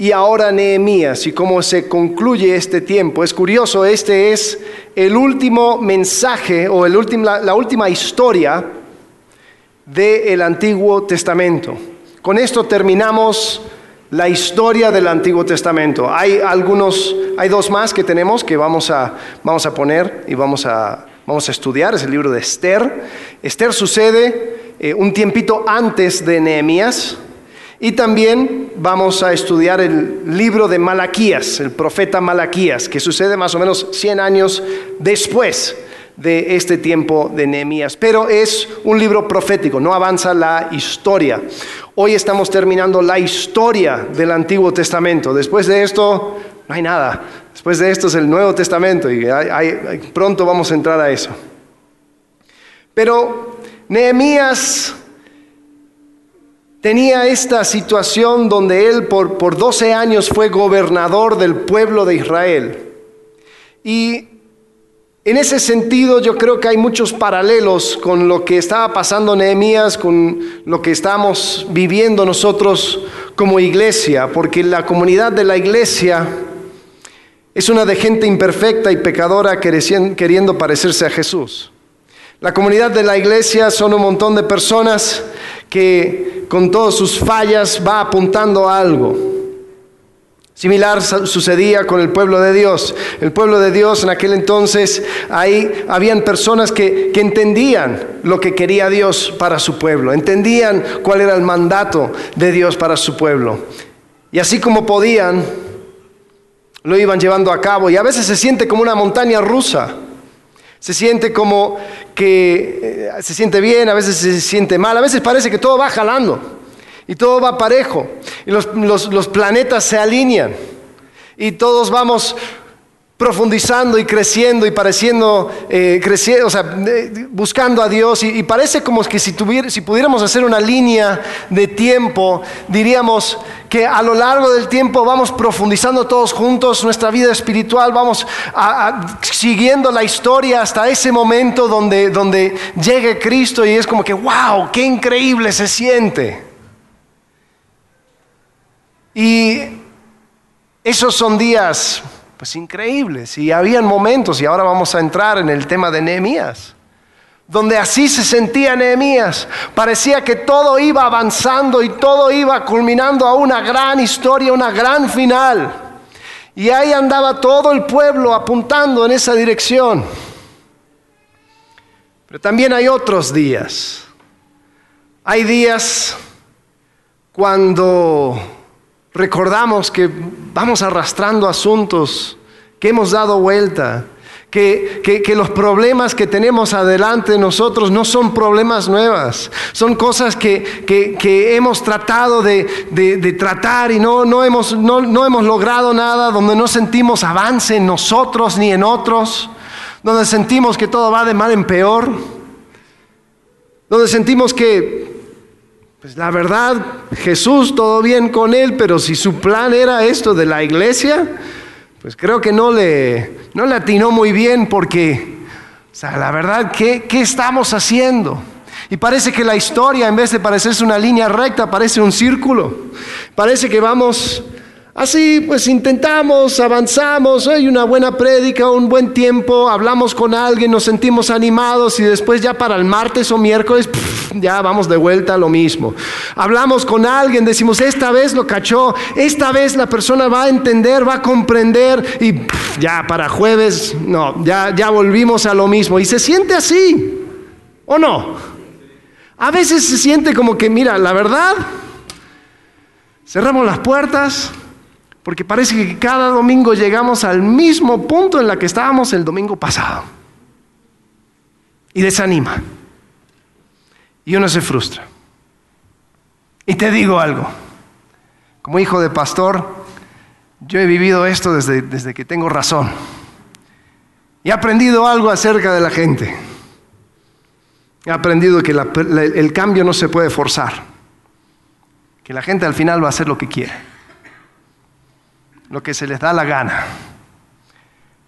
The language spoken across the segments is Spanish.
y ahora Nehemías y cómo se concluye este tiempo. Es curioso, este es el último mensaje o la, última historia del Antiguo Testamento. Con esto terminamos la historia del Antiguo Testamento. Hay algunos, hay dos más que tenemos que vamos a, vamos a poner y vamos a, vamos a estudiar. Es el libro de Esther. Esther sucede eh, un tiempito antes de Nehemías. Y también vamos a estudiar el libro de Malaquías, el profeta Malaquías, que sucede más o menos 100 años después de este tiempo de Nehemías. Pero es un libro profético, no avanza la historia. Hoy estamos terminando la historia del Antiguo Testamento. Después de esto, no hay nada. Después de esto es el Nuevo Testamento y pronto vamos a entrar a eso. Pero Nehemías tenía esta situación donde él por, por 12 años fue gobernador del pueblo de Israel. Y en ese sentido yo creo que hay muchos paralelos con lo que estaba pasando Nehemías, con lo que estamos viviendo nosotros como iglesia, porque la comunidad de la iglesia es una de gente imperfecta y pecadora queriendo parecerse a Jesús. La comunidad de la iglesia son un montón de personas que con todas sus fallas va apuntando a algo. Similar sucedía con el pueblo de Dios. El pueblo de Dios en aquel entonces, ahí habían personas que, que, entendían lo que quería Dios para su pueblo, entendían cuál era el mandato de Dios para su pueblo. Y así como podían, lo iban llevando a cabo. Y a veces se siente como una montaña rusa. Se siente como que eh, se siente bien, a veces se siente mal, a veces parece que todo va jalando y todo va parejo y los, los planetas se alinean y todos vamos profundizando y creciendo y pareciendo, eh, creciendo, o sea, buscando a Dios. Y, parece como que si, si pudiéramos hacer una línea de tiempo, diríamos que a lo largo del tiempo vamos profundizando todos juntos nuestra vida espiritual, vamos siguiendo la historia hasta ese momento donde, donde llegue Cristo y es como que, wow, qué increíble se siente. Y esos son días pues increíbles. Y habían momentos, y ahora vamos a entrar en el tema de Nehemías, donde así se sentía Nehemías. Parecía que todo iba avanzando y todo iba culminando a una gran historia, una gran final. Y ahí andaba todo el pueblo apuntando en esa dirección. Pero también hay otros días. Hay días cuando recordamos que vamos arrastrando asuntos, que hemos dado vuelta, que, los problemas que tenemos adelante nosotros no son problemas nuevas, son cosas que, hemos tratado de, tratar y no, no, hemos, no hemos logrado nada, donde no sentimos avance en nosotros ni en otros, donde sentimos que todo va de mal en peor, donde sentimos que pues la verdad, Jesús, todo bien con él, pero si su plan era esto de la iglesia, pues creo que no le, no le atinó muy bien porque, o sea, la verdad, ¿qué, ¿qué estamos haciendo? Y parece que la historia, en vez de parecerse una línea recta, parece un círculo. Parece que vamos Así pues intentamos, avanzamos, hay una buena prédica, un buen tiempo, hablamos con alguien, nos sentimos animados y después ya para el martes o miércoles ya vamos de vuelta a lo mismo. Hablamos con alguien, decimos, esta vez lo cachó, esta vez la persona va a entender, va a comprender y ya para jueves, no, ya, ya volvimos a lo mismo. Y se siente así, ¿o no? A veces se siente como que, mira, la verdad, cerramos las puertas porque parece que cada domingo llegamos al mismo punto en la que estábamos el domingo pasado. Y desanima. Y uno se frustra. Y te digo algo. Como hijo de pastor, yo he vivido esto desde, desde que tengo razón. Y he aprendido algo acerca de la gente. He aprendido que el cambio no se puede forzar. Que la gente al final va a hacer lo que quiere lo que se les da la gana.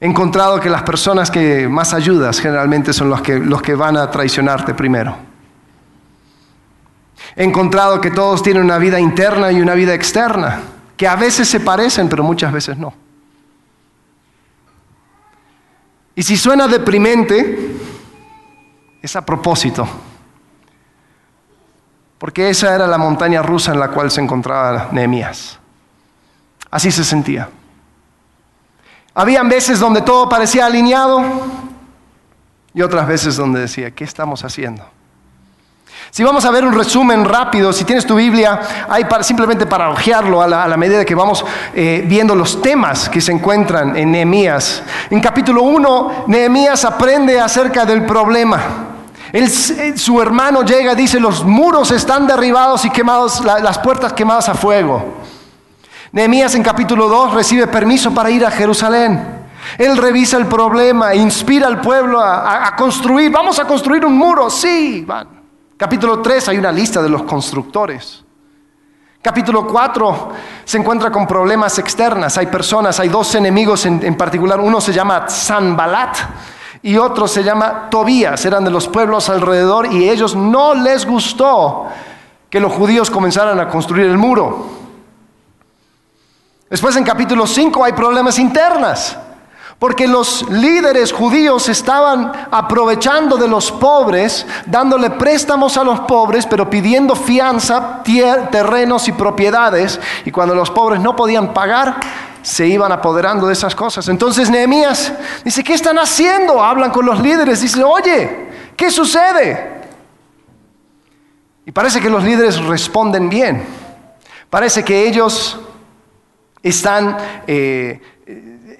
He encontrado que las personas que más ayudas generalmente son los que, los que van a traicionarte primero. He encontrado que todos tienen una vida interna y una vida externa. que a veces se parecen, pero muchas veces no. Y si suena deprimente, es a propósito, porque esa era la montaña rusa en la cual se encontraba Nehemías. Así se sentía. Habían veces donde todo parecía alineado y otras veces donde decía, ¿qué estamos haciendo? Si vamos a ver un resumen rápido, si tienes tu Biblia, hay para, simplemente para ojearlo a la, medida que vamos eh, viendo los temas que se encuentran en Nehemías. En capítulo 1, Nehemías aprende acerca del problema. Eh, su hermano llega y dice, los muros están derribados y quemados, las puertas quemadas a fuego. Nehemías en capítulo 2 recibe permiso para ir a Jerusalén. Él revisa el problema, inspira al pueblo a, construir. Vamos a construir un muro, sí. Capítulo 3 hay una lista de los constructores. Capítulo 4 se encuentra con problemas externas. Hay personas, hay dos enemigos en, particular. Uno se llama Sanbalat y otro se llama Tobías. Eran de los pueblos alrededor y ellos no les gustó que los judíos comenzaran a construir el muro. Después en capítulo 5 hay problemas internas. Porque los líderes judíos estaban aprovechando de los pobres, dándole préstamos a los pobres, pero pidiendo fianza, terrenos y propiedades. Y cuando los pobres no podían pagar, se iban apoderando de esas cosas. Entonces Nehemías dice, ¿qué están haciendo? Hablan con los líderes, dice, oye, ¿qué sucede? Y parece que los líderes responden bien. Parece que ellos están eh,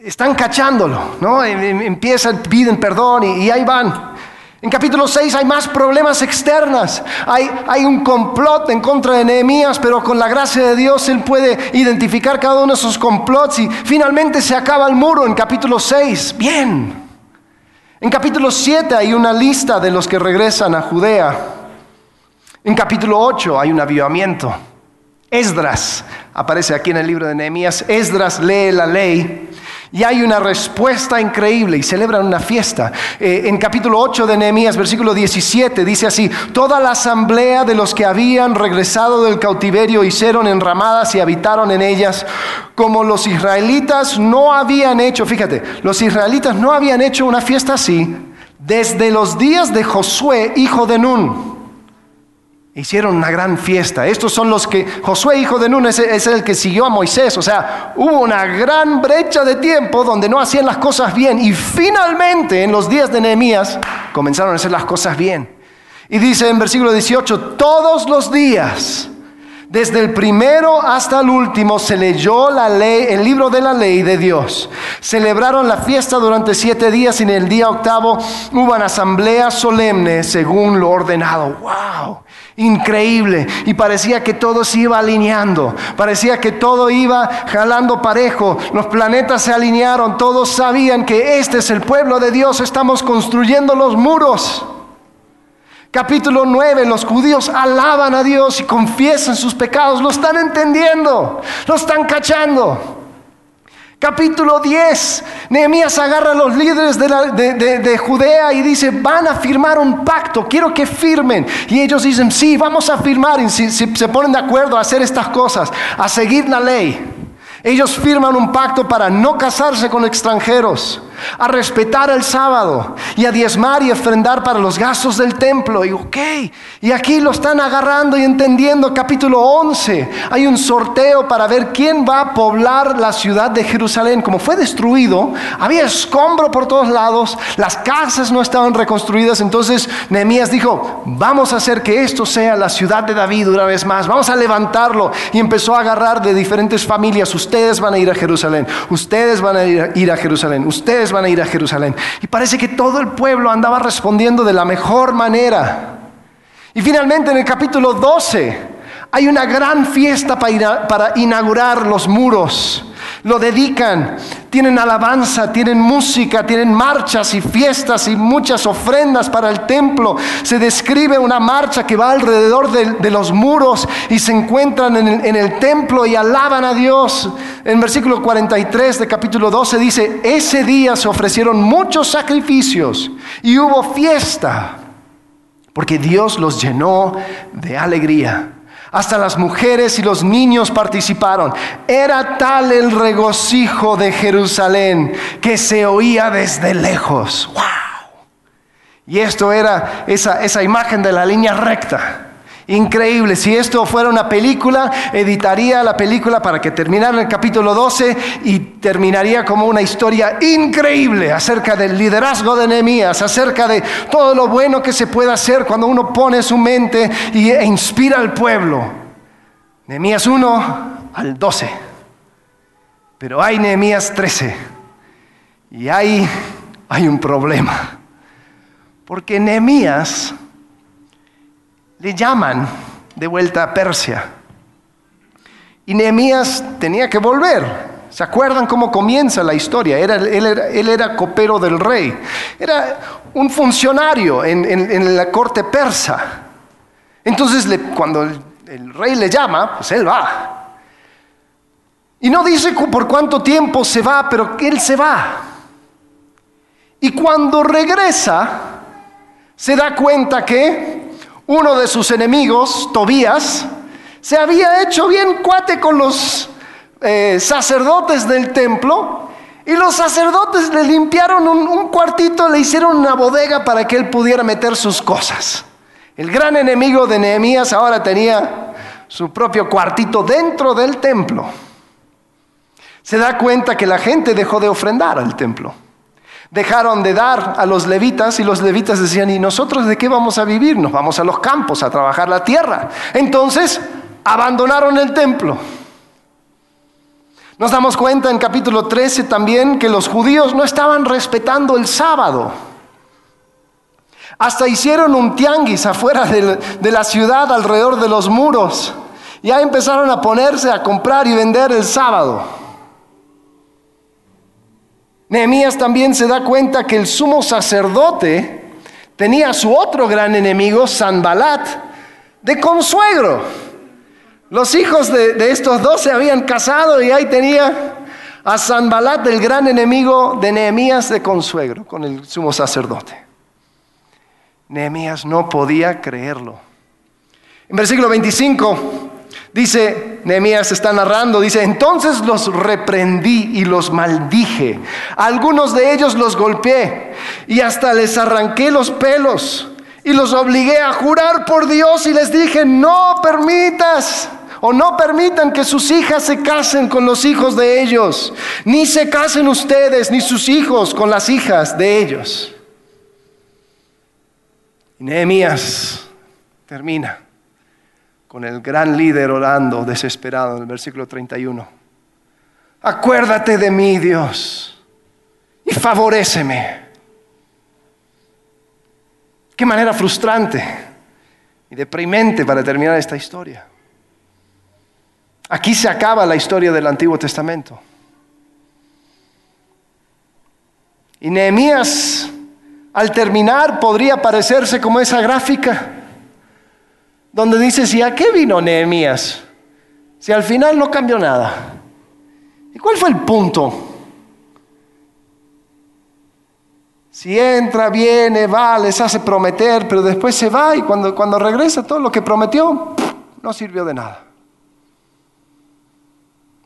están cachándolo, ¿no? Em, em, empiezan, piden perdón y, ahí van. En capítulo 6 hay más problemas externas. Hay, hay, un complot en contra de Nehemías, pero con la gracia de Dios él puede identificar cada uno de esos complots y finalmente se acaba el muro en capítulo 6. Bien. En capítulo 7 hay una lista de los que regresan a Judea. En capítulo 8 hay un avivamiento. Esdras aparece aquí en el libro de Nehemías. Esdras lee la ley y hay una respuesta increíble y celebran una fiesta. Eh, en capítulo 8 de Nehemías, versículo 17, dice así, toda la asamblea de los que habían regresado del cautiverio hicieron enramadas y habitaron en ellas, como los israelitas no habían hecho, fíjate, los israelitas no habían hecho una fiesta así desde los días de Josué, hijo de Nun. Hicieron una gran fiesta. Estos son los que Josué, hijo de Nun, es, el que siguió a Moisés. O sea, hubo una gran brecha de tiempo donde no hacían las cosas bien. Y finalmente, en los días de Nehemías, comenzaron a hacer las cosas bien. Y dice en versículo 18, todos los días desde el primero hasta el último se leyó la ley, el libro de la ley de Dios. Celebraron la fiesta durante siete días y en el día octavo hubo una asamblea solemne según lo ordenado. ¡Wow! Increíble. Y parecía que todo se iba alineando. Parecía que todo iba jalando parejo. Los planetas se alinearon. Todos sabían que este es el pueblo de Dios. Estamos construyendo los muros. Capítulo 9, los judíos alaban a Dios y confiesan sus pecados, lo están entendiendo, lo están cachando. Capítulo 10, Nehemías agarra a los líderes de, Judea y dice, van a firmar un pacto, quiero que firmen. Y ellos dicen, sí, vamos a firmar y se ponen de acuerdo a hacer estas cosas, a seguir la ley. Ellos firman un pacto para no casarse con extranjeros, a respetar el sábado y a diezmar y ofrendar para los gastos del templo. Y ok, y aquí lo están agarrando y entendiendo. Capítulo 11, hay un sorteo para ver quién va a poblar la ciudad de Jerusalén. Como fue destruido, había escombro por todos lados, las casas no estaban reconstruidas. Entonces Nehemías dijo, vamos a hacer que esto sea la ciudad de David una vez más, vamos a levantarlo. Y empezó a agarrar de diferentes familias ustedes van a ir a Jerusalén, ustedes van a ir a, Jerusalén, ustedes van a ir a Jerusalén. Y parece que todo el pueblo andaba respondiendo de la mejor manera. Y finalmente en el capítulo 12 hay una gran fiesta para inaugurar los muros lo dedican, tienen alabanza, tienen música, tienen marchas y fiestas y muchas ofrendas para el templo. Se describe una marcha que va alrededor de, los muros y se encuentran en el, en el templo y alaban a Dios. En versículo 43 de capítulo 12 dice, ese día se ofrecieron muchos sacrificios y hubo fiesta, porque Dios los llenó de alegría. Hasta las mujeres y los niños participaron. Era tal el regocijo de Jerusalén que se oía desde lejos. ¡Wow! Y esto era esa, esa imagen de la línea recta. Increíble, si esto fuera una película, editaría la película para que terminara el capítulo 12 y terminaría como una historia increíble acerca del liderazgo de Nehemías, acerca de todo lo bueno que se puede hacer cuando uno pone su mente e inspira al pueblo. Nehemías 1 al 12. Pero hay Nehemías 13 y hay, hay un problema. Porque Nehemías le llaman de vuelta a Persia. Y Nehemías tenía que volver. ¿Se acuerdan cómo comienza la historia? Era, él, era, copero del rey. Era un funcionario en, la corte persa. Entonces, cuando el, el rey le llama, pues él va. Y no dice por cuánto tiempo se va, pero él se va. Y cuando regresa, se da cuenta que uno de sus enemigos, Tobías, se había hecho bien cuate con los eh, sacerdotes del templo y los sacerdotes le limpiaron un, un, cuartito, le hicieron una bodega para que él pudiera meter sus cosas. El gran enemigo de Nehemías ahora tenía su propio cuartito dentro del templo. Se da cuenta que la gente dejó de ofrendar al templo dejaron de dar a los levitas y los levitas decían, ¿y nosotros de qué vamos a vivir? Nos vamos a los campos a trabajar la tierra. Entonces, abandonaron el templo. Nos damos cuenta en capítulo 13 también que los judíos no estaban respetando el sábado. Hasta hicieron un tianguis afuera de, la ciudad, alrededor de los muros. Ya empezaron a ponerse a comprar y vender el sábado. Nehemías también se da cuenta que el sumo sacerdote tenía a su otro gran enemigo, Sanbalat, de consuegro. Los hijos de, estos dos se habían casado y ahí tenía a Sanbalat, el gran enemigo de Nehemías, de consuegro con el sumo sacerdote. Nehemías no podía creerlo. En versículo 25 Dice, Nehemías está narrando, dice, entonces los reprendí y los maldije. algunos de ellos los golpeé y hasta les arranqué los pelos y los obligué a jurar por Dios y les dije, no permitas o no permitan que sus hijas se casen con los hijos de ellos, ni se casen ustedes ni sus hijos con las hijas de ellos. Nehemías termina con el gran líder orando desesperado en el versículo 31. Acuérdate de mí, Dios, y favoréceme. Qué manera frustrante y deprimente para terminar esta historia. Aquí se acaba la historia del Antiguo Testamento. Y Nehemías, al terminar, podría parecerse como esa gráfica donde dice, ¿y a qué vino Nehemías? Si al final no cambió nada. ¿Y cuál fue el punto? Si entra, viene, va, les hace prometer, pero después se va y cuando, cuando regresa todo lo que prometió, no sirvió de nada.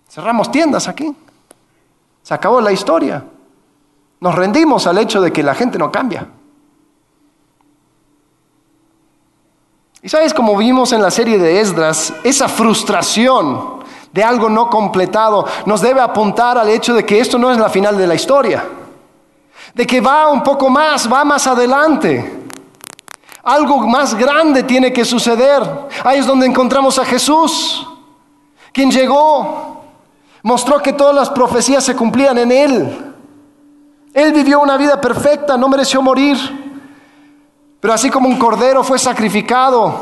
Cerramos tiendas aquí. Se acabó la historia. Nos rendimos al hecho de que la gente no cambia. Y sabes, como vimos en la serie de Esdras, esa frustración de algo no completado nos debe apuntar al hecho de que esto no es la final de la historia, de que va un poco más, va más adelante. Algo más grande tiene que suceder. Ahí es donde encontramos a Jesús, quien llegó, mostró que todas las profecías se cumplían en Él. Él vivió una vida perfecta, no mereció morir. Pero así como un cordero fue sacrificado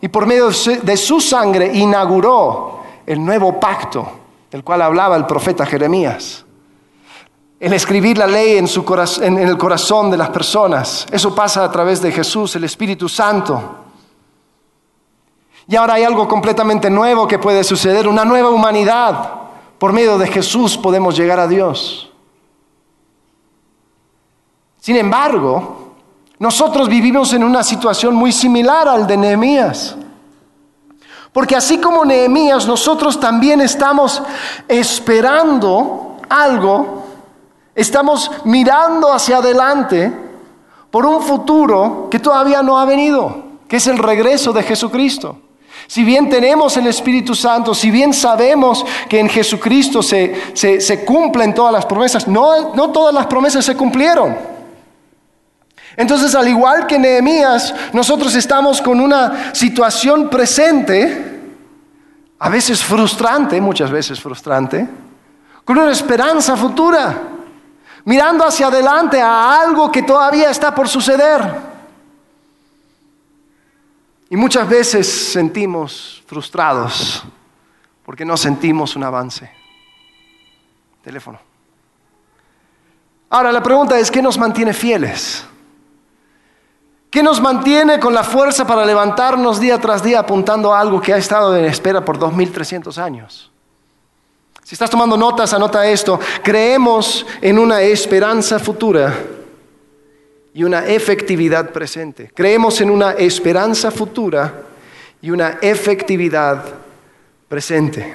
y por medio de su sangre inauguró el nuevo pacto del cual hablaba el profeta Jeremías. El escribir la ley en, el corazón de las personas. Eso pasa a través de Jesús, el Espíritu Santo. Y ahora hay algo completamente nuevo que puede suceder, una nueva humanidad. Por medio de Jesús podemos llegar a Dios. Sin embargo, nosotros vivimos en una situación muy similar al de Nehemías. Porque así como Nehemías, nosotros también estamos esperando algo, estamos mirando hacia adelante por un futuro que todavía no ha venido, que es el regreso de Jesucristo. Si bien tenemos el Espíritu Santo, si bien sabemos que en Jesucristo se, cumplen todas las promesas, no, no todas las promesas se cumplieron. Entonces, al igual que Nehemías, nosotros estamos con una situación presente, a veces frustrante, muchas veces frustrante, con una esperanza futura, mirando hacia adelante a algo que todavía está por suceder. Y muchas veces sentimos frustrados porque no sentimos un avance. Teléfono. Ahora la pregunta es, ¿qué nos mantiene fieles? ¿Qué nos mantiene con la fuerza para levantarnos día tras día apuntando a algo que ha estado en espera por 2300 años? Si estás tomando notas, anota esto. Creemos en una esperanza futura y una efectividad presente. Creemos en una esperanza futura y una efectividad presente.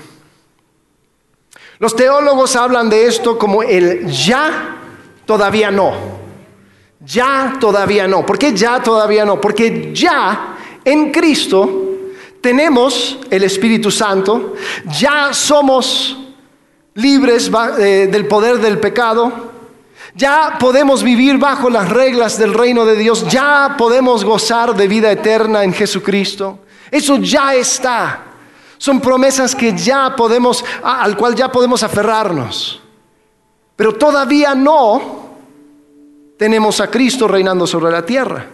Los teólogos hablan de esto como el ya, todavía no. Ya todavía no. ¿Por qué ya todavía no? Porque ya en Cristo tenemos el Espíritu Santo, ya somos libres eh, del poder del pecado, ya podemos vivir bajo las reglas del reino de Dios, ya podemos gozar de vida eterna en Jesucristo. Eso ya está. Son promesas que ya podemos, al cual ya podemos aferrarnos. Pero todavía no tenemos a Cristo reinando sobre la tierra.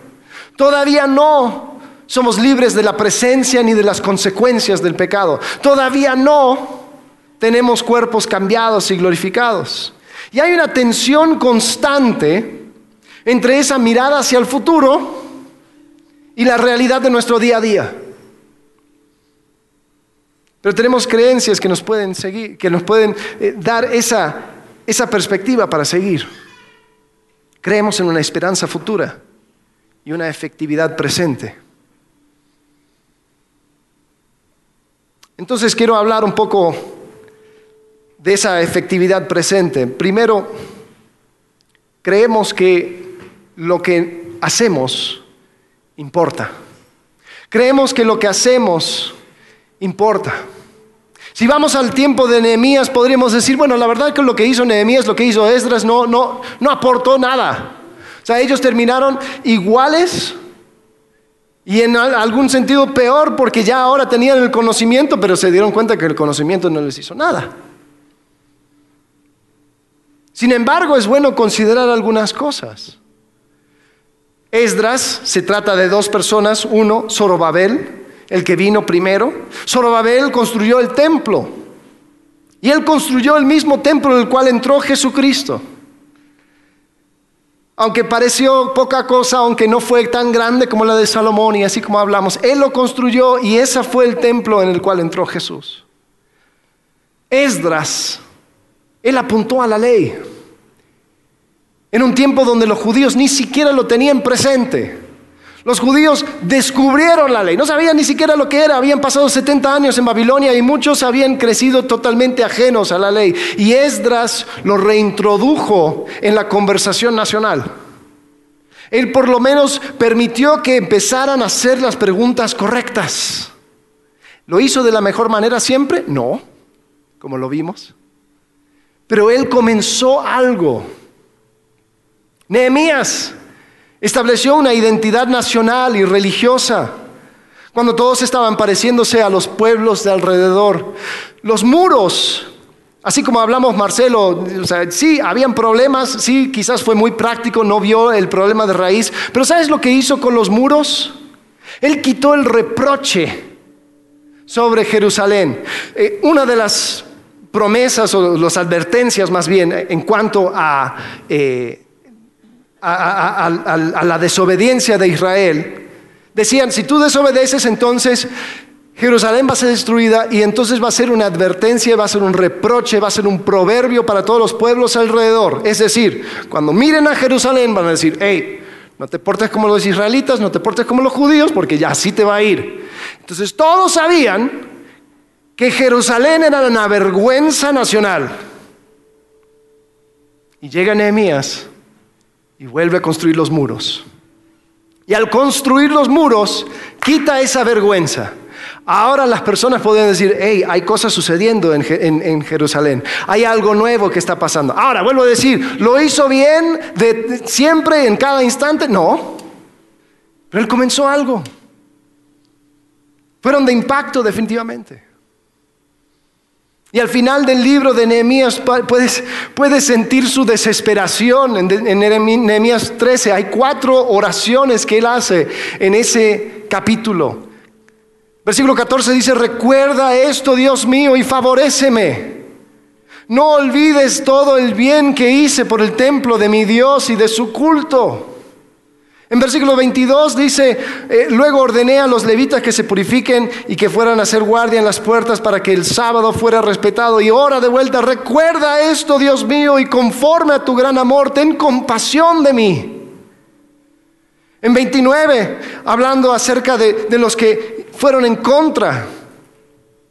Todavía no somos libres de la presencia ni de las consecuencias del pecado. Todavía no tenemos cuerpos cambiados y glorificados. Y hay una tensión constante entre esa mirada hacia el futuro y la realidad de nuestro día a día. Pero tenemos creencias que nos pueden seguir, que nos pueden eh, dar esa, esa perspectiva para seguir. Creemos en una esperanza futura y una efectividad presente. Entonces quiero hablar un poco de esa efectividad presente. Primero, creemos que lo que hacemos importa. Creemos que lo que hacemos importa. Si vamos al tiempo de Nehemías, podríamos decir, bueno, la verdad que lo que hizo Nehemías, lo que hizo Esdras, no, no, no aportó nada. O sea, ellos terminaron iguales y en algún sentido peor porque ya ahora tenían el conocimiento, pero se dieron cuenta que el conocimiento no les hizo nada. Sin embargo, es bueno considerar algunas cosas. Esdras se trata de dos personas, uno, Zorobabel, el que vino primero. Zorobabel construyó el templo. Y él construyó el mismo templo en el cual entró Jesucristo. Aunque pareció poca cosa, aunque no fue tan grande como la de Salomón y así como hablamos, él lo construyó y ese fue el templo en el cual entró Jesús. Esdras, él apuntó a la ley. En un tiempo donde los judíos ni siquiera lo tenían presente. Los judíos descubrieron la ley, no sabían ni siquiera lo que era, habían pasado 70 años en Babilonia y muchos habían crecido totalmente ajenos a la ley. Y Esdras lo reintrodujo en la conversación nacional. Él por lo menos permitió que empezaran a hacer las preguntas correctas. ¿Lo hizo de la mejor manera siempre? No, como lo vimos. Pero él comenzó algo. Nehemías Estableció una identidad nacional y religiosa cuando todos estaban pareciéndose a los pueblos de alrededor. Los muros, así como hablamos Marcelo, sí, habían problemas, sí, quizás fue muy práctico, no vio el problema de raíz, pero ¿sabes lo que hizo con los muros? Él quitó el reproche sobre Jerusalén. Eh, una de las promesas o las advertencias más bien en cuanto a... Eh, a, la desobediencia de Israel, decían, si tú desobedeces, entonces Jerusalén va a ser destruida y entonces va a ser una advertencia, va a ser un reproche, va a ser un proverbio para todos los pueblos alrededor. Es decir, cuando miren a Jerusalén van a decir, hey, no te portes como los israelitas, no te portes como los judíos, porque ya así te va a ir. Entonces todos sabían que Jerusalén era una vergüenza nacional. Y llega Nehemías y vuelve a construir los muros. Y al construir los muros, quita esa vergüenza. Ahora las personas pueden decir, hey, hay cosas sucediendo en, Jerusalén, hay algo nuevo que está pasando. Ahora, vuelvo a decir, ¿lo hizo bien de, siempre, en cada instante? No, pero él comenzó algo. Fueron de impacto definitivamente. Y al final del libro de Nehemías puedes, puedes sentir su desesperación. En, Nehemías 13 hay cuatro oraciones que él hace en ese capítulo. Versículo 14 dice, recuerda esto, Dios mío, y favoréceme. No olvides todo el bien que hice por el templo de mi Dios y de su culto. En versículo 22 dice, eh, luego ordené a los levitas que se purifiquen y que fueran a hacer guardia en las puertas para que el sábado fuera respetado. Y ahora de vuelta, recuerda esto, Dios mío, y conforme a tu gran amor, ten compasión de mí. En 29, hablando acerca de, de los que fueron en contra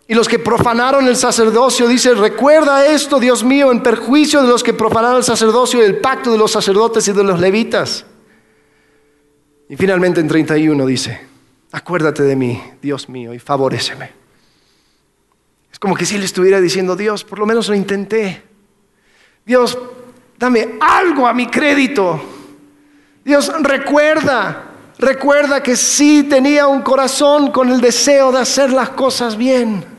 y los que profanaron el sacerdocio, dice, recuerda esto, Dios mío, en perjuicio de los que profanaron el sacerdocio y el pacto de los sacerdotes y de los levitas. Y finalmente en 31 dice, acuérdate de mí, Dios mío, y favoreceme. Es como que si le estuviera diciendo, Dios, por lo menos lo intenté. Dios, dame algo a mi crédito. Dios, recuerda, recuerda que sí tenía un corazón con el deseo de hacer las cosas bien.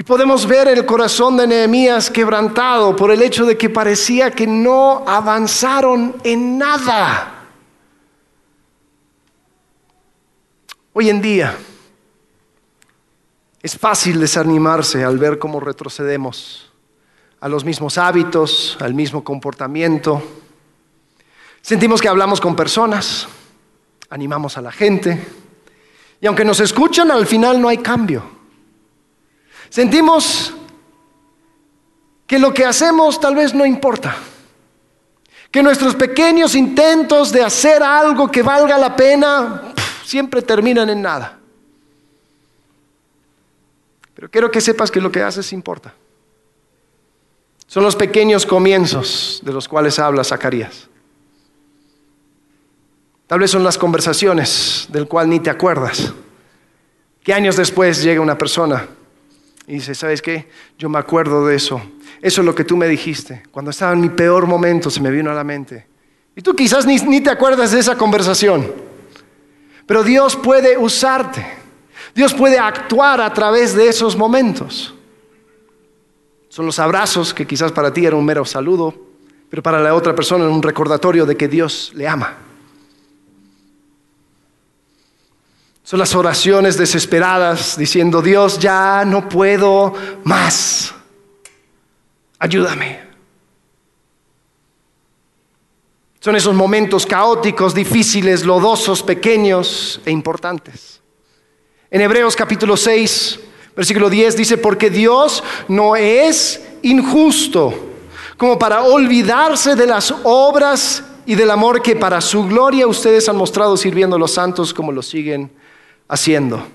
Y podemos ver el corazón de Nehemías quebrantado por el hecho de que parecía que no avanzaron en nada. Hoy en día es fácil desanimarse al ver cómo retrocedemos a los mismos hábitos, al mismo comportamiento. Sentimos que hablamos con personas, animamos a la gente, y aunque nos escuchan, al final no hay cambio. Sentimos que lo que hacemos tal vez no importa. Que nuestros pequeños intentos de hacer algo que valga la pena siempre terminan en nada. Pero quiero que sepas que lo que haces importa. Son los pequeños comienzos de los cuales habla Zacarías. Tal vez son las conversaciones del cual ni te acuerdas. Que años después llega una persona y dice, ¿sabes qué? Yo me acuerdo de eso. Eso es lo que tú me dijiste. Cuando estaba en mi peor momento se me vino a la mente. Y tú quizás ni, ni te acuerdas de esa conversación. Pero Dios puede usarte. Dios puede actuar a través de esos momentos. Son los abrazos que quizás para ti era un mero saludo, pero para la otra persona es un recordatorio de que Dios le ama. Son las oraciones desesperadas diciendo, Dios, ya no puedo más. Ayúdame. Son esos momentos caóticos, difíciles, lodosos, pequeños e importantes. En Hebreos capítulo 6, versículo 10 dice, porque Dios no es injusto como para olvidarse de las obras y del amor que para su gloria ustedes han mostrado sirviendo a los santos como lo siguen haciendo.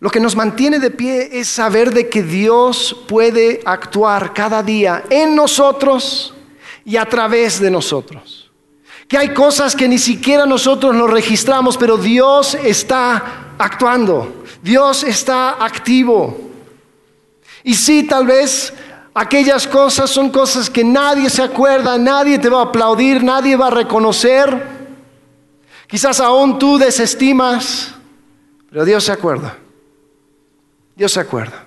Lo que nos mantiene de pie es saber de que Dios puede actuar cada día en nosotros y a través de nosotros. Que hay cosas que ni siquiera nosotros nos registramos, pero Dios está actuando. Dios está activo. Y sí, tal vez aquellas cosas son cosas que nadie se acuerda, nadie te va a aplaudir, nadie va a reconocer. Quizás aún tú desestimas, pero Dios se acuerda. Dios se acuerda.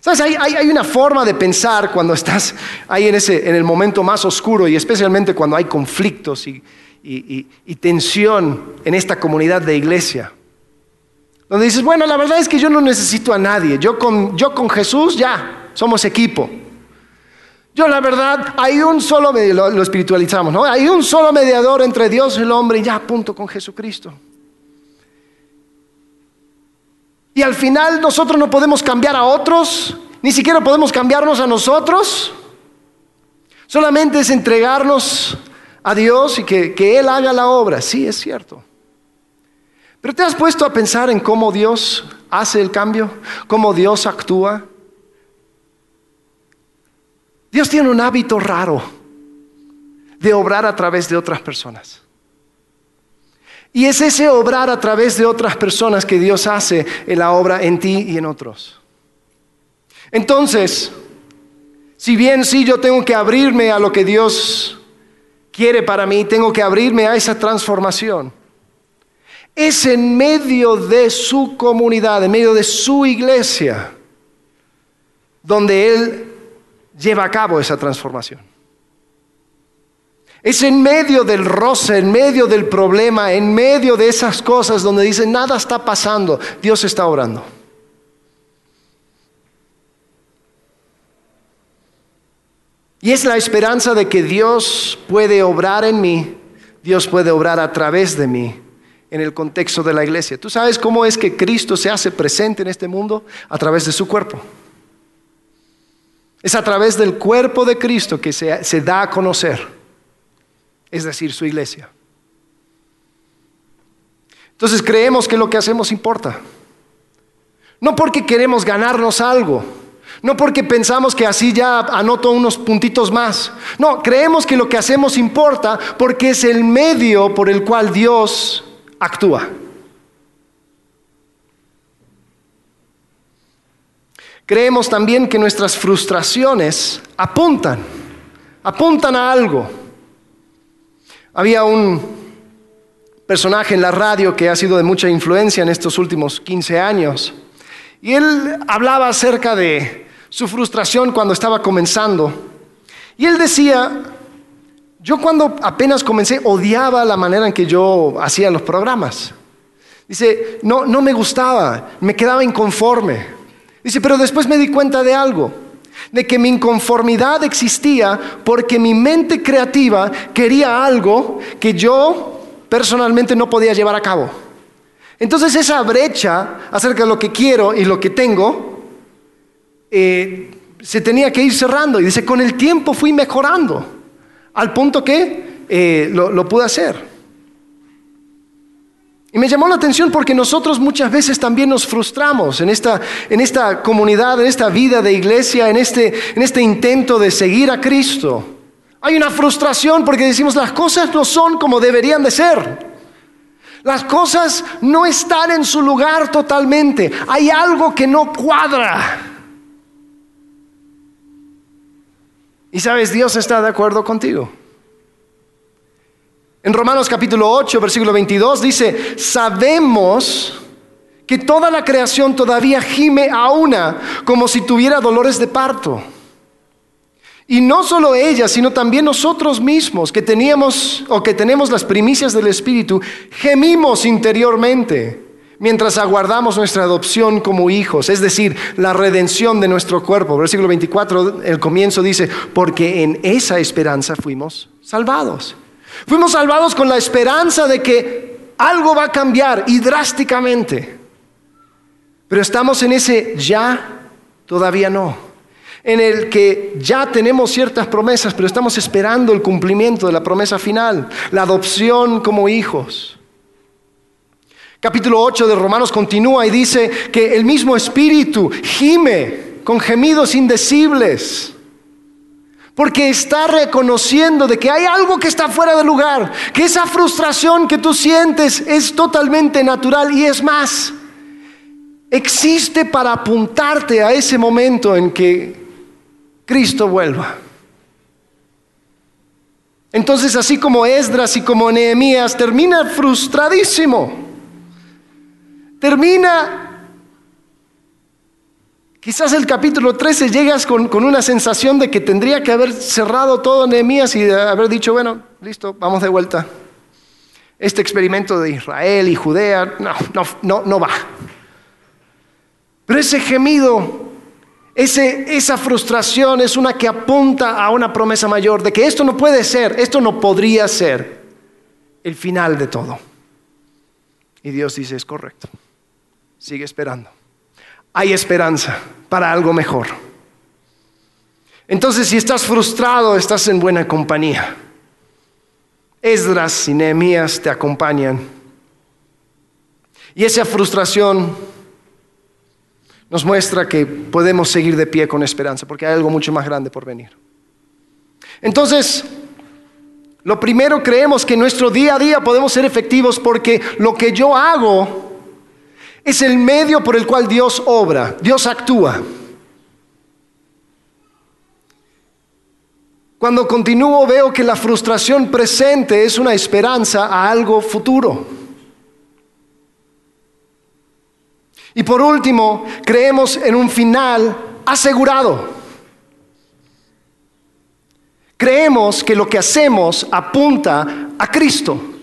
¿Sabes? Hay, una forma de pensar cuando estás ahí en, ese, en el momento más oscuro y especialmente cuando hay conflictos y, tensión en esta comunidad de iglesia. Donde dices, bueno, la verdad es que yo no necesito a nadie. Yo con, yo con Jesús ya somos equipo. Yo la verdad, hay un solo, lo, lo espiritualizamos, ¿no? Hay un solo mediador entre Dios y el hombre y ya, punto, con Jesucristo. Y al final nosotros no podemos cambiar a otros, ni siquiera podemos cambiarnos a nosotros. Solamente es entregarnos a Dios y que, que Él haga la obra. Sí, es cierto. Pero te has puesto a pensar en cómo Dios hace el cambio, cómo Dios actúa. Dios tiene un hábito raro de obrar a través de otras personas. Y es ese obrar a través de otras personas que Dios hace en la obra en ti y en otros. Entonces, si bien sí yo tengo que abrirme a lo que Dios quiere para mí, tengo que abrirme a esa transformación. Es en medio de su comunidad, en medio de su iglesia, donde Él lleva a cabo esa transformación. Es en medio del roce, en medio del problema, en medio de esas cosas donde dice, nada está pasando, Dios está orando. Y es la esperanza de que Dios puede obrar en mí, Dios puede obrar a través de mí en el contexto de la iglesia. ¿Tú sabes cómo es que Cristo se hace presente en este mundo? A través de su cuerpo. Es a través del cuerpo de Cristo que se, da a conocer, es decir, su iglesia. Entonces creemos que lo que hacemos importa. No porque queremos ganarnos algo, no porque pensamos que así ya anoto unos puntitos más. No, creemos que lo que hacemos importa porque es el medio por el cual Dios actúa. Creemos también que nuestras frustraciones apuntan, apuntan a algo. Había un personaje en la radio que ha sido de mucha influencia en estos últimos 15 años. Y él hablaba acerca de su frustración cuando estaba comenzando. Y él decía, yo cuando apenas comencé odiaba la manera en que yo hacía los programas. Dice, no, no me gustaba, me quedaba inconforme. Dice, pero después me di cuenta de algo, de que mi inconformidad existía porque mi mente creativa quería algo que yo personalmente no podía llevar a cabo. Entonces esa brecha acerca de lo que quiero y lo que tengo eh, se tenía que ir cerrando. Y dice, con el tiempo fui mejorando, al punto que eh, lo, pude hacer. Y me llamó la atención porque nosotros muchas veces también nos frustramos en esta, en esta comunidad, en esta vida de iglesia, en este, en este intento de seguir a Cristo. Hay una frustración porque decimos las cosas no son como deberían de ser. Las cosas no están en su lugar totalmente. Hay algo que no cuadra. Y sabes, Dios está de acuerdo contigo. En Romanos capítulo 8, versículo 22 dice, sabemos que toda la creación todavía gime a una como si tuviera dolores de parto. Y no solo ella, sino también nosotros mismos que teníamos o que tenemos las primicias del Espíritu, gemimos interiormente mientras aguardamos nuestra adopción como hijos, es decir, la redención de nuestro cuerpo. Versículo 24, el comienzo dice, porque en esa esperanza fuimos salvados. Fuimos salvados con la esperanza de que algo va a cambiar y drásticamente. Pero estamos en ese ya, todavía no. En el que ya tenemos ciertas promesas, pero estamos esperando el cumplimiento de la promesa final, la adopción como hijos. Capítulo 8 de Romanos continúa y dice que el mismo Espíritu gime con gemidos indecibles. Porque está reconociendo de que hay algo que está fuera de lugar, que esa frustración que tú sientes es totalmente natural y es más, existe para apuntarte a ese momento en que Cristo vuelva. Entonces, así como Esdras y como Nehemías, termina frustradísimo. Termina, quizás el capítulo 13 llegas con, una sensación de que tendría que haber cerrado todo Nehemías y haber dicho, bueno, listo, vamos de vuelta. Este experimento de Israel y Judea, no, no, no, no va. Pero ese gemido, ese, esa frustración es una que apunta a una promesa mayor de que esto no puede ser, esto no podría ser el final de todo. Y Dios dice, es correcto. Sigue esperando. Hay esperanza para algo mejor. Entonces, si estás frustrado, estás en buena compañía. Esdras y Nehemías te acompañan. Y esa frustración nos muestra que podemos seguir de pie con esperanza, porque hay algo mucho más grande por venir. Entonces, lo primero creemos que en nuestro día a día podemos ser efectivos porque lo que yo hago es el medio por el cual Dios obra, Dios actúa. Cuando continúo veo que la frustración presente es una esperanza a algo futuro. Y por último, creemos en un final asegurado. Creemos que lo que hacemos apunta a Cristo.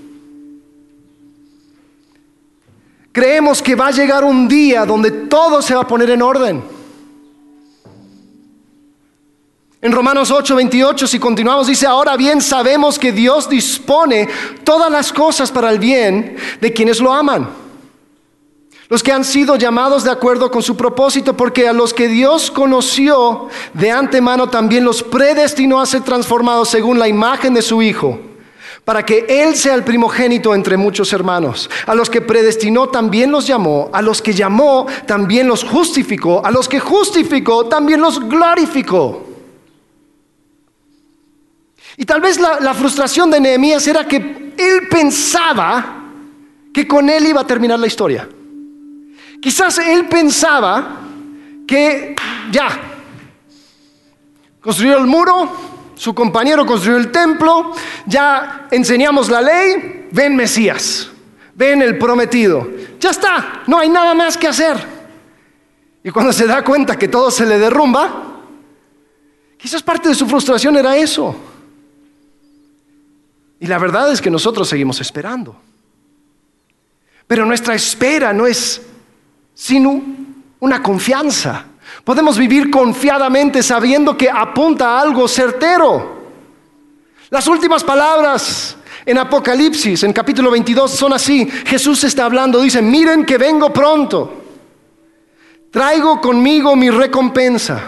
Creemos que va a llegar un día donde todo se va a poner en orden. En Romanos 8, 28, si continuamos, dice, ahora bien sabemos que Dios dispone todas las cosas para el bien de quienes lo aman. Los que han sido llamados de acuerdo con su propósito, porque a los que Dios conoció de antemano también los predestinó a ser transformados según la imagen de su Hijo para que Él sea el primogénito entre muchos hermanos. A los que predestinó también los llamó, a los que llamó también los justificó, a los que justificó también los glorificó. Y tal vez la, frustración de Nehemías era que él pensaba que con él iba a terminar la historia. Quizás él pensaba que ya, construyó el muro, su compañero construyó el templo, ya enseñamos la ley, ven Mesías, ven el prometido. Ya está, no hay nada más que hacer. Y cuando se da cuenta que todo se le derrumba, quizás parte de su frustración era eso. Y la verdad es que nosotros seguimos esperando. Pero nuestra espera no es sino una confianza. Podemos vivir confiadamente sabiendo que apunta a algo certero. Las últimas palabras en Apocalipsis, en capítulo 22, son así. Jesús está hablando, dice, miren que vengo pronto. Traigo conmigo mi recompensa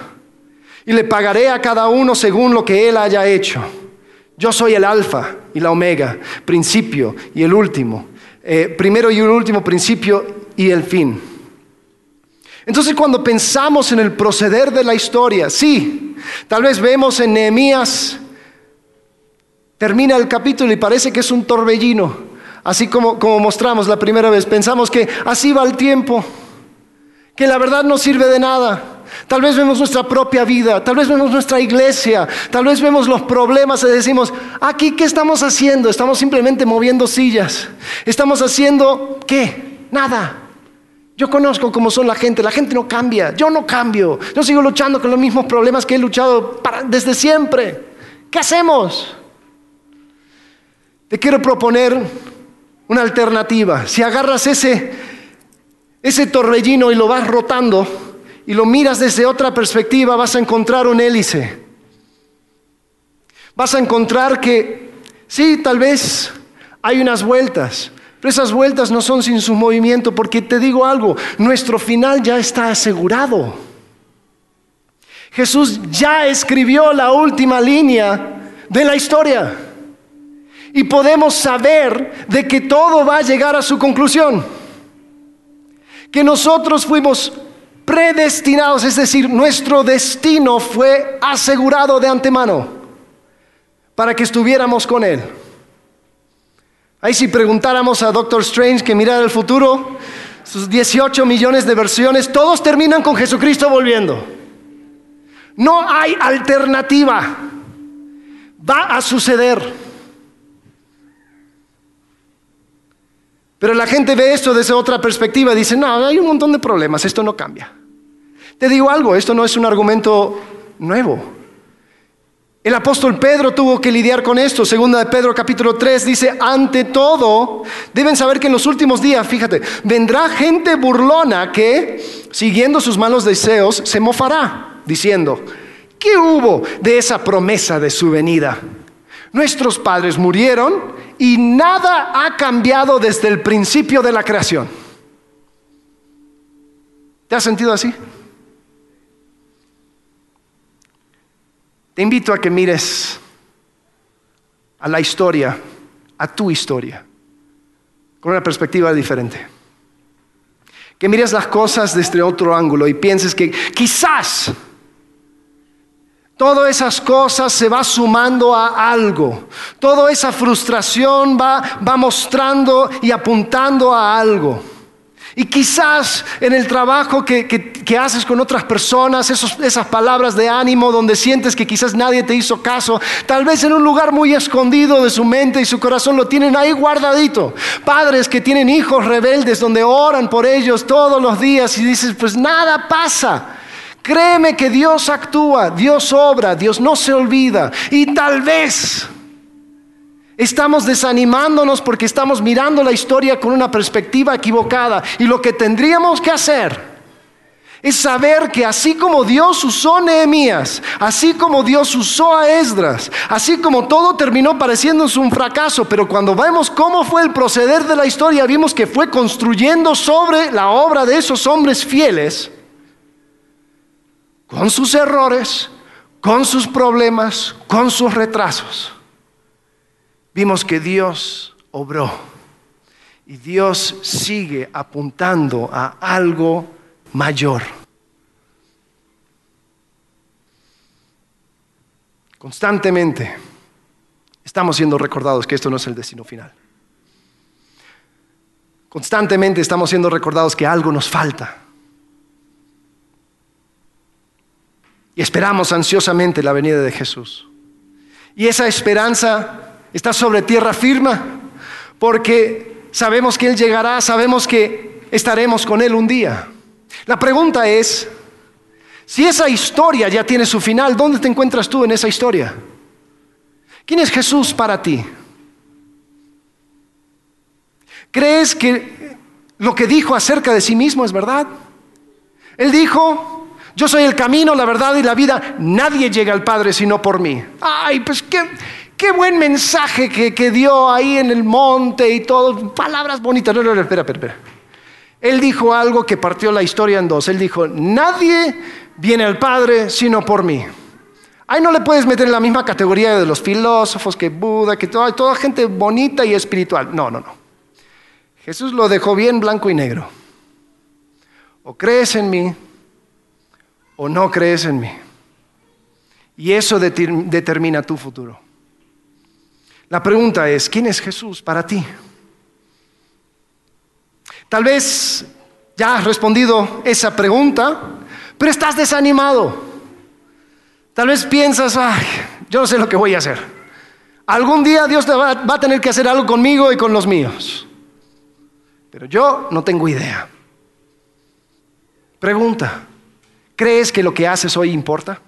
y le pagaré a cada uno según lo que él haya hecho. Yo soy el alfa y la omega, principio y el último, eh, primero y el último principio y el fin. Entonces cuando pensamos en el proceder de la historia, sí, tal vez vemos en Nehemías, termina el capítulo y parece que es un torbellino, así como, como mostramos la primera vez, pensamos que así va el tiempo, que la verdad no sirve de nada, Tal vez vemos nuestra propia vida, tal vez vemos nuestra iglesia, tal vez vemos los problemas y decimos, aquí, ¿qué estamos haciendo? Estamos simplemente moviendo sillas. Estamos haciendo, ¿qué? Nada. Yo conozco cómo son la gente, la gente no cambia, yo no cambio, yo sigo luchando con los mismos problemas que he luchado desde siempre. ¿Qué hacemos? Te quiero proponer una alternativa. Si agarras ese, ese torbellino y lo vas rotando, y lo miras desde otra perspectiva, vas a encontrar un hélice. Vas a encontrar que sí, tal vez hay unas vueltas, pero esas vueltas no son sin su movimiento, porque te digo algo, nuestro final ya está asegurado. Jesús ya escribió la última línea de la historia y podemos saber de que todo va a llegar a su conclusión. Que nosotros fuimos predestinados, es decir, nuestro destino fue asegurado de antemano para que estuviéramos con Él. Ahí si preguntáramos a Doctor Strange que mirara el futuro, sus 18 millones de versiones, todos terminan con Jesucristo volviendo. No hay alternativa. Va a suceder. Pero la gente ve esto desde otra perspectiva dice, no, hay un montón de problemas, esto no cambia. Te digo algo, esto no es un argumento nuevo. El apóstol Pedro tuvo que lidiar con esto. Segunda de Pedro capítulo 3 dice, ante todo, deben saber que en los últimos días, fíjate, vendrá gente burlona que, siguiendo sus malos deseos, se mofará, diciendo, ¿qué hubo de esa promesa de su venida? Nuestros padres murieron y nada ha cambiado desde el principio de la creación. ¿Te has sentido así? Te invito a que mires a la historia a tu historia con una perspectiva diferente. Que mires las cosas desde otro ángulo y pienses que quizás Todas esas cosas se va sumando a algo. Toda esa frustración va, va mostrando y apuntando a algo. Y quizás en el trabajo que, que, haces con otras personas, esas palabras de ánimo donde sientes que quizás nadie te hizo caso, tal vez en un lugar muy escondido de su mente y su corazón lo tienen ahí guardadito. Padres que tienen hijos rebeldes donde oran por ellos todos los días y dices, pues nada pasa. Créeme que Dios actúa, Dios obra, Dios no se olvida. Y tal vez estamos desanimándonos porque estamos mirando la historia con una perspectiva equivocada. Y lo que tendríamos que hacer es saber que así como Dios usó Nehemías, así como Dios usó a Esdras, así como todo terminó pareciéndose un fracaso, pero cuando vemos cómo fue el proceder de la historia, vimos que fue construyendo sobre la obra de esos hombres fieles con sus errores, con sus problemas, con sus retrasos, vimos que Dios obró y Dios sigue apuntando a algo mayor. Constantemente estamos siendo recordados que esto no es el destino final. Constantemente estamos siendo recordados que algo nos falta Y esperamos ansiosamente la venida de Jesús. Y esa esperanza está sobre tierra firma, porque sabemos que Él llegará, sabemos que estaremos con Él un día. La pregunta es, si esa historia ya tiene su final, ¿dónde te encuentras tú en esa historia? ¿Quién es Jesús para ti? ¿Crees que lo que dijo acerca de sí mismo es verdad? Él dijo, yo soy el camino, la verdad y la vida. Nadie llega al Padre sino por mí. Ay, pues qué, qué buen mensaje que, que, dio ahí en el monte y todo. Palabras bonitas. No, no, no, espera, espera, espera. Él dijo algo que partió la historia en dos. Él dijo, nadie viene al Padre sino por mí. Ahí no le puedes meter en la misma categoría de los filósofos que Buda, que toda, toda gente bonita y espiritual. No, no, no. Jesús lo dejó bien blanco y negro. O crees en mí o no crees en mí. Y eso determina tu futuro. La pregunta es, ¿quién es Jesús para ti? Tal vez ya has respondido esa pregunta, pero estás desanimado. Tal vez piensas, ay, yo no sé lo que voy a hacer. Algún día Dios va, a tener que hacer algo conmigo y con los míos. Pero yo no tengo idea. Pregunta, ¿Crees que lo que haces hoy importa?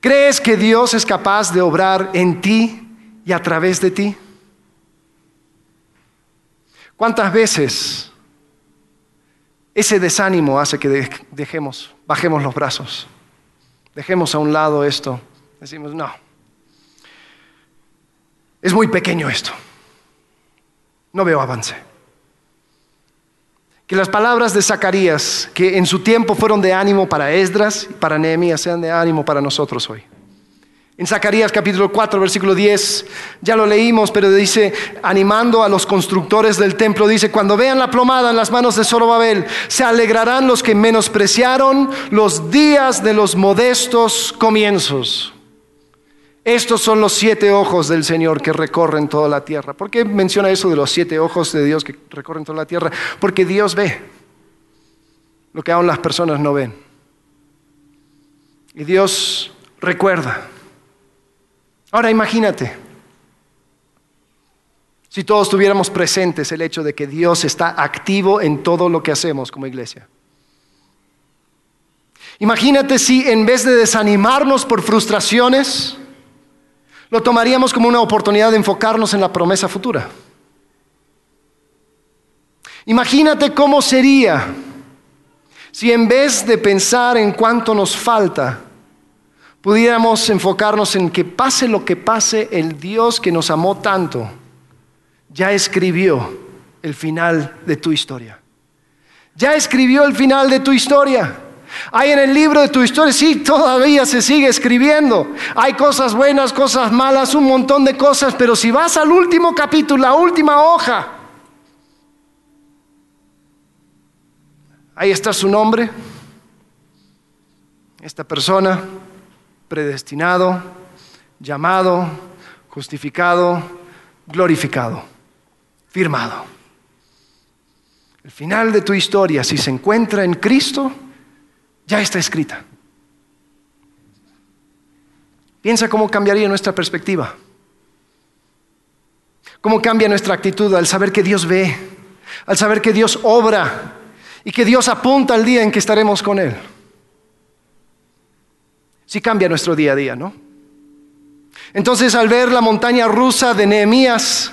¿Crees que Dios es capaz de obrar en ti y a través de ti? ¿Cuántas veces ese desánimo hace que dejemos, bajemos los brazos, dejemos a un lado esto, decimos, no, es muy pequeño esto, no veo avance? Que las palabras de Zacarías, que en su tiempo fueron de ánimo para Esdras y para Nehemías, sean de ánimo para nosotros hoy. En Zacarías capítulo 4, versículo 10, ya lo leímos, pero dice, animando a los constructores del templo, dice, cuando vean la plomada en las manos de Zorobabel, se alegrarán los que menospreciaron los días de los modestos comienzos. Estos son los siete ojos del Señor que recorren toda la tierra. ¿Por qué menciona eso de los siete ojos de Dios que recorren toda la tierra? Porque Dios ve lo que aún las personas no ven. Y Dios recuerda. Ahora imagínate, si todos tuviéramos presentes el hecho de que Dios está activo en todo lo que hacemos como iglesia. Imagínate si en vez de desanimarnos por frustraciones, lo tomaríamos como una oportunidad de enfocarnos en la promesa futura. Imagínate cómo sería si en vez de pensar en cuánto nos falta, pudiéramos enfocarnos en que pase lo que pase, el Dios que nos amó tanto ya escribió el final de tu historia. Ya escribió el final de tu historia. Hay en el libro de tu historia, sí, todavía se sigue escribiendo. Hay cosas buenas, cosas malas, un montón de cosas, pero si vas al último capítulo, la última hoja, ahí está su nombre, esta persona, predestinado, llamado, justificado, glorificado, firmado. El final de tu historia, si se encuentra en Cristo, ya está escrita. Piensa cómo cambiaría nuestra perspectiva. Cómo cambia nuestra actitud al saber que Dios ve, al saber que Dios obra y que Dios apunta al día en que estaremos con Él. Sí cambia nuestro día a día, ¿no? Entonces al ver la montaña rusa de Nehemías,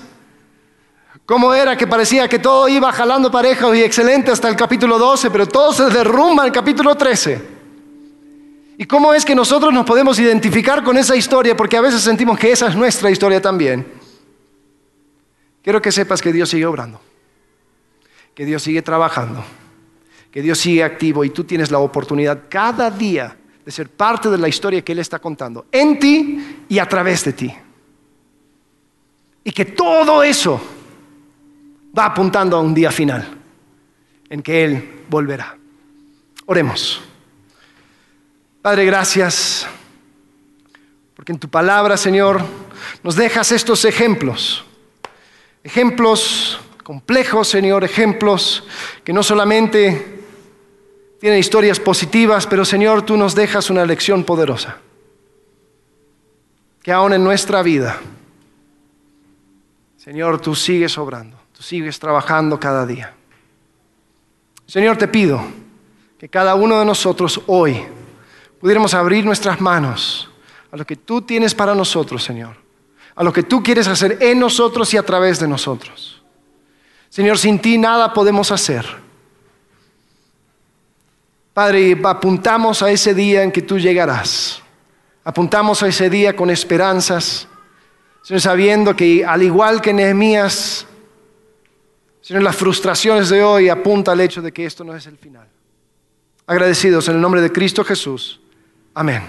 cómo era que parecía que todo iba jalando parejo y excelente hasta el capítulo 12, pero todo se derrumba en el capítulo 13. ¿Y cómo es que nosotros nos podemos identificar con esa historia? Porque a veces sentimos que esa es nuestra historia también. Quiero que sepas que Dios sigue obrando, que Dios sigue trabajando, que Dios sigue activo y tú tienes la oportunidad cada día de ser parte de la historia que Él está contando, en ti y a través de ti. Y que todo eso va apuntando a un día final en que Él volverá. Oremos. Padre, gracias, porque en tu palabra, Señor, nos dejas estos ejemplos, ejemplos complejos, Señor, ejemplos que no solamente tienen historias positivas, pero Señor, tú nos dejas una lección poderosa, que aún en nuestra vida, Señor, tú sigues obrando. Tú sigues trabajando cada día. Señor, te pido que cada uno de nosotros hoy pudiéramos abrir nuestras manos a lo que tú tienes para nosotros, Señor. A lo que tú quieres hacer en nosotros y a través de nosotros. Señor, sin ti nada podemos hacer. Padre, apuntamos a ese día en que tú llegarás. Apuntamos a ese día con esperanzas. Señor, sabiendo que al igual que Nehemías, Señor, las frustraciones de hoy apunta al hecho de que esto no es el final. Agradecidos en el nombre de Cristo Jesús. Amén.